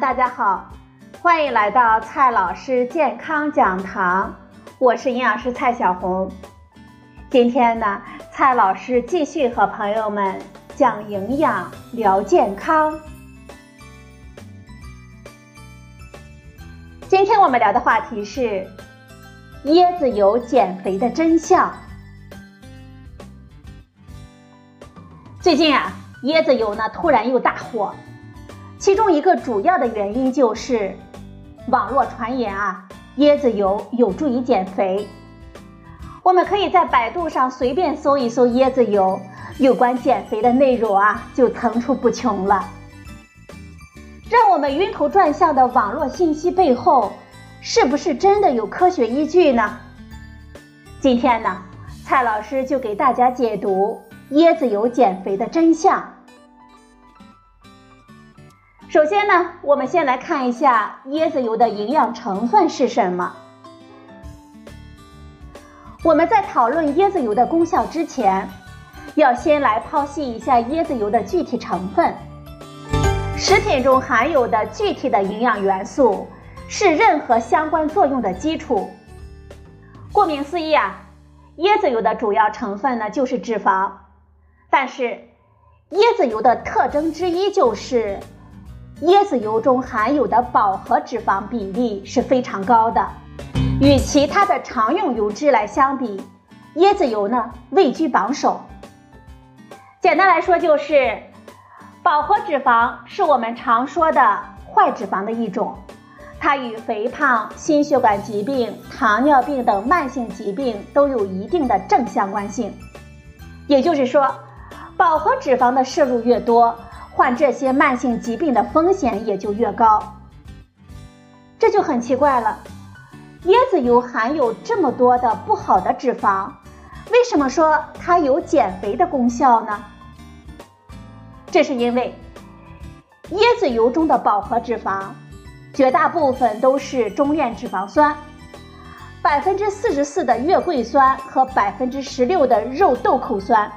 大家好，欢迎来到蔡老师健康讲堂，我是营养师蔡小红。今天呢，蔡老师继续和朋友们讲营养、聊健康。今天我们聊的话题是椰子油减肥的真相。最近啊，椰子油呢突然又大火。其中一个主要的原因就是网络传言啊，椰子油有助于减肥。我们可以在百度上随便搜一搜椰子油，有关减肥的内容啊就层出不穷了。让我们晕头转向的网络信息背后，是不是真的有科学依据呢？今天呢，蔡老师就给大家解读椰子油减肥的真相。首先呢，我们先来看一下椰子油的营养成分是什么。我们在讨论椰子油的功效之前，要先来剖析一下椰子油的具体成分。食品中含有的具体的营养元素是任何相关作用的基础。顾名思义啊，椰子油的主要成分呢就是脂肪，但是椰子油的特征之一就是。椰子油中含有的饱和脂肪比例是非常高的，与其他的常用油脂来相比，椰子油呢位居榜首。简单来说就是，饱和脂肪是我们常说的坏脂肪的一种，它与肥胖、心血管疾病、糖尿病等慢性疾病都有一定的正相关性。也就是说，饱和脂肪的摄入越多。患这些慢性疾病的风险也就越高，这就很奇怪了。椰子油含有这么多的不好的脂肪，为什么说它有减肥的功效呢？这是因为椰子油中的饱和脂肪，绝大部分都是中链脂肪酸，百分之四十四的月桂酸和百分之十六的肉豆蔻酸。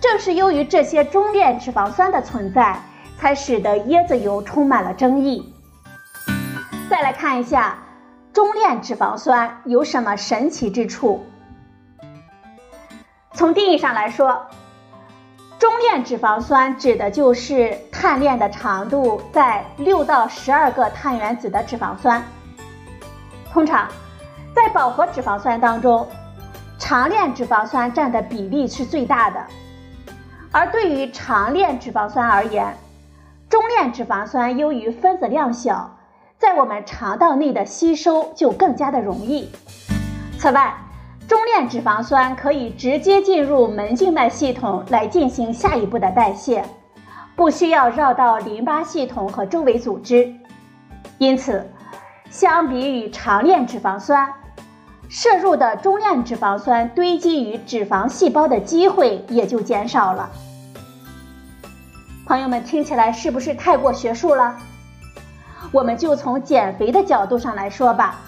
正是由于这些中链脂肪酸的存在，才使得椰子油充满了争议。再来看一下中链脂肪酸有什么神奇之处。从定义上来说，中链脂肪酸指的就是碳链的长度在六到十二个碳原子的脂肪酸。通常，在饱和脂肪酸当中，长链脂肪酸占的比例是最大的。而对于长链脂肪酸而言，中链脂肪酸由于分子量小，在我们肠道内的吸收就更加的容易。此外，中链脂肪酸可以直接进入门静脉系统来进行下一步的代谢，不需要绕到淋巴系统和周围组织。因此，相比于长链脂肪酸，摄入的中链脂肪酸堆积于脂肪细胞的机会也就减少了。朋友们听起来是不是太过学术了？我们就从减肥的角度上来说吧。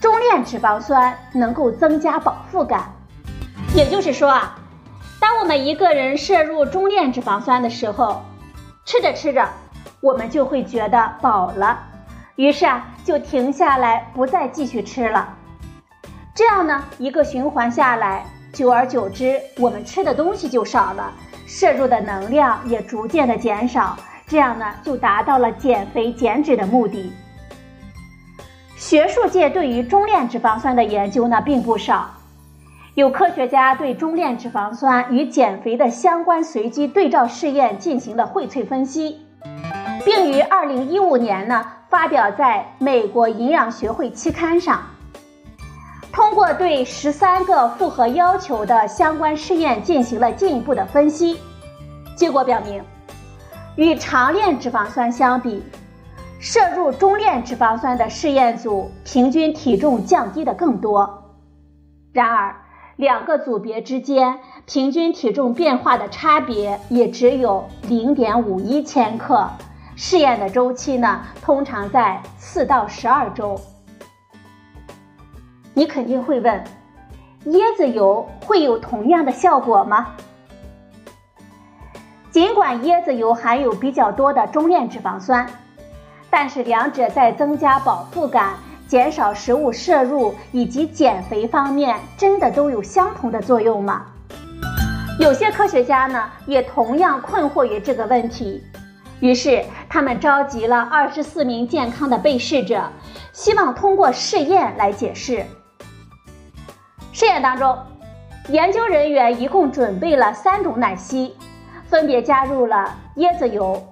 中链脂肪酸能够增加饱腹感，也就是说啊，当我们一个人摄入中链脂肪酸的时候，吃着吃着，我们就会觉得饱了，于是啊，就停下来不再继续吃了。这样呢，一个循环下来，久而久之，我们吃的东西就少了，摄入的能量也逐渐的减少，这样呢，就达到了减肥减脂的目的。学术界对于中链脂肪酸的研究呢，并不少，有科学家对中链脂肪酸与减肥的相关随机对照试验进行了荟萃分析，并于二零一五年呢，发表在美国营养学会期刊上。通过对十三个符合要求的相关试验进行了进一步的分析，结果表明，与长链脂肪酸相比，摄入中链脂肪酸的试验组平均体重降低的更多。然而，两个组别之间平均体重变化的差别也只有零点五一千克，试验的周期呢，通常在四到十二周。你肯定会问，椰子油会有同样的效果吗？尽管椰子油含有比较多的中链脂肪酸，但是两者在增加饱腹感、减少食物摄入以及减肥方面，真的都有相同的作用吗？有些科学家呢，也同样困惑于这个问题。于是，他们召集了二十四名健康的被试者，希望通过试验来解释。当中，研究人员一共准备了三种奶昔，分别加入了椰子油、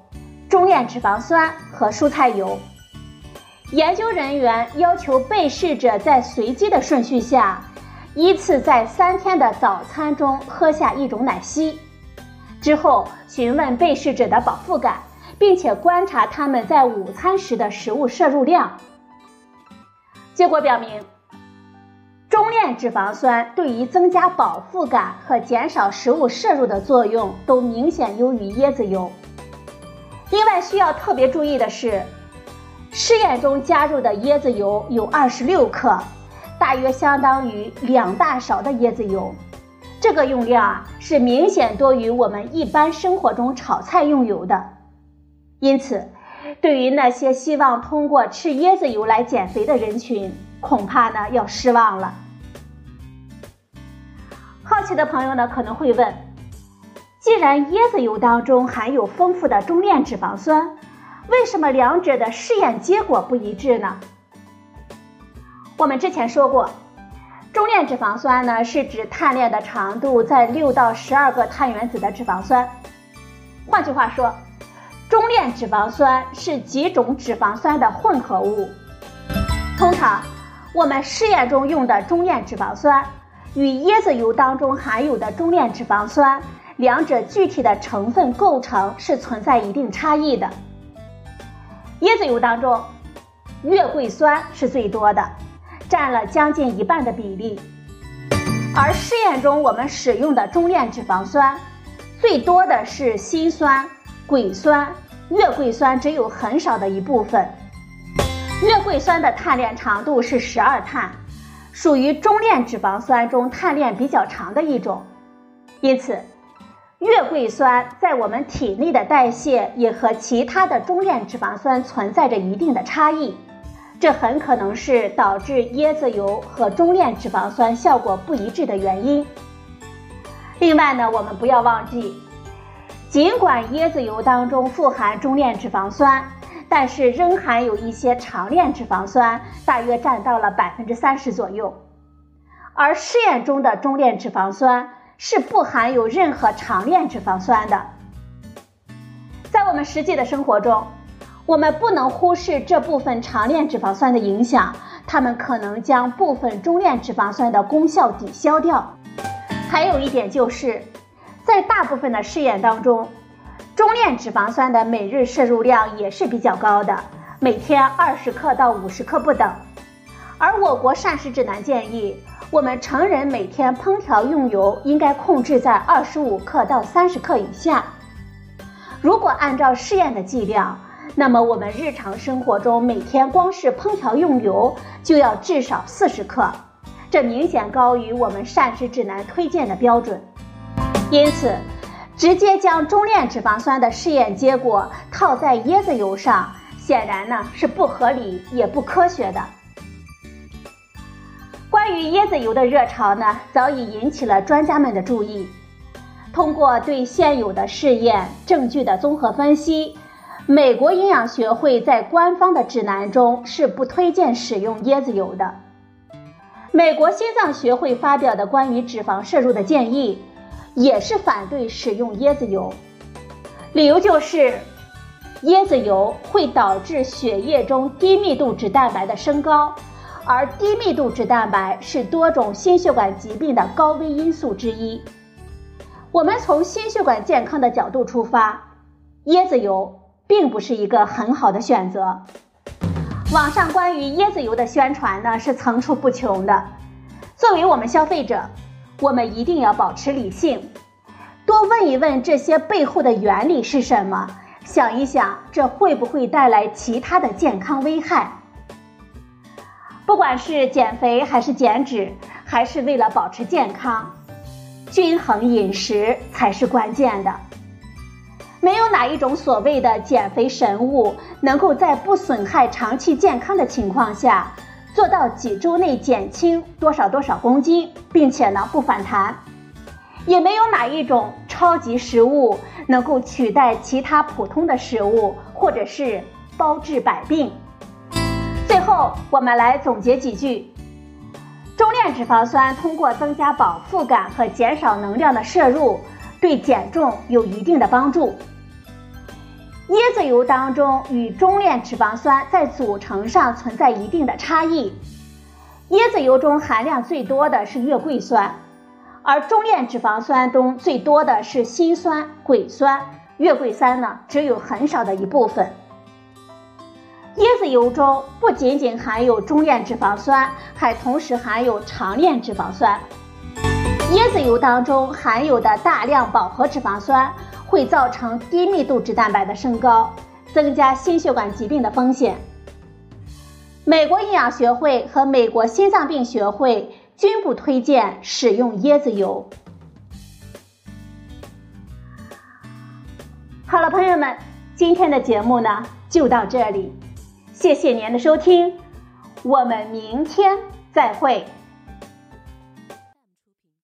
中链脂肪酸和蔬菜油。研究人员要求被试者在随机的顺序下，依次在三天的早餐中喝下一种奶昔，之后询问被试者的饱腹感。并且观察他们在午餐时的食物摄入量。结果表明，中链脂肪酸对于增加饱腹感和减少食物摄入的作用都明显优于椰子油。另外需要特别注意的是，试验中加入的椰子油有二十六克，大约相当于两大勺的椰子油。这个用量啊是明显多于我们一般生活中炒菜用油的。因此，对于那些希望通过吃椰子油来减肥的人群，恐怕呢要失望了。好奇的朋友呢可能会问：既然椰子油当中含有丰富的中链脂肪酸，为什么两者的试验结果不一致呢？我们之前说过，中链脂肪酸呢是指碳链的长度在六到十二个碳原子的脂肪酸。换句话说。中链脂肪酸是几种脂肪酸的混合物。通常，我们试验中用的中链脂肪酸与椰子油当中含有的中链脂肪酸，两者具体的成分构成是存在一定差异的。椰子油当中，月桂酸是最多的，占了将近一半的比例。而试验中我们使用的中链脂肪酸，最多的是辛酸、癸酸。月桂酸只有很少的一部分，月桂酸的碳链长度是十二碳，属于中链脂肪酸中碳链比较长的一种，因此，月桂酸在我们体内的代谢也和其他的中链脂肪酸存在着一定的差异，这很可能是导致椰子油和中链脂肪酸效果不一致的原因。另外呢，我们不要忘记。尽管椰子油当中富含中链脂肪酸，但是仍含有一些长链脂肪酸，大约占到了百分之三十左右。而试验中的中链脂肪酸是不含有任何长链脂肪酸的。在我们实际的生活中，我们不能忽视这部分长链脂肪酸的影响，它们可能将部分中链脂肪酸的功效抵消掉。还有一点就是。在大部分的试验当中，中链脂肪酸的每日摄入量也是比较高的，每天二十克到五十克不等。而我国膳食指南建议，我们成人每天烹调用油应该控制在二十五克到三十克以下。如果按照试验的剂量，那么我们日常生活中每天光是烹调用油就要至少四十克，这明显高于我们膳食指南推荐的标准。因此，直接将中链脂肪酸的试验结果套在椰子油上，显然呢是不合理也不科学的。关于椰子油的热潮呢，早已引起了专家们的注意。通过对现有的试验证据的综合分析，美国营养学会在官方的指南中是不推荐使用椰子油的。美国心脏学会发表的关于脂肪摄入的建议。也是反对使用椰子油，理由就是椰子油会导致血液中低密度脂蛋白的升高，而低密度脂蛋白是多种心血管疾病的高危因素之一。我们从心血管健康的角度出发，椰子油并不是一个很好的选择。网上关于椰子油的宣传呢是层出不穷的，作为我们消费者。我们一定要保持理性，多问一问这些背后的原理是什么，想一想这会不会带来其他的健康危害。不管是减肥还是减脂，还是为了保持健康，均衡饮食才是关键的。没有哪一种所谓的减肥神物能够在不损害长期健康的情况下，做到几周内减轻多少多少公斤，并且呢不反弹。也没有哪一种超级食物能够取代其他普通的食物，或者是包治百病。最后，我们来总结几句：中链脂肪酸通过增加饱腹感和减少能量的摄入，对减重有一定的帮助。椰子油当中与中链脂肪酸在组成上存在一定的差异，椰子油中含量最多的是月桂酸。而中链脂肪酸中最多的是辛酸、癸酸，月桂酸呢只有很少的一部分。椰子油中不仅仅含有中链脂肪酸，还同时含有长链脂肪酸。椰子油当中含有的大量饱和脂肪酸会造成低密度脂蛋白的升高，增加心血管疾病的风险。美国营养学会和美国心脏病学会。均不推荐使用椰子油。好了，朋友们，今天的节目呢就到这里，谢谢您的收听，我们明天再会。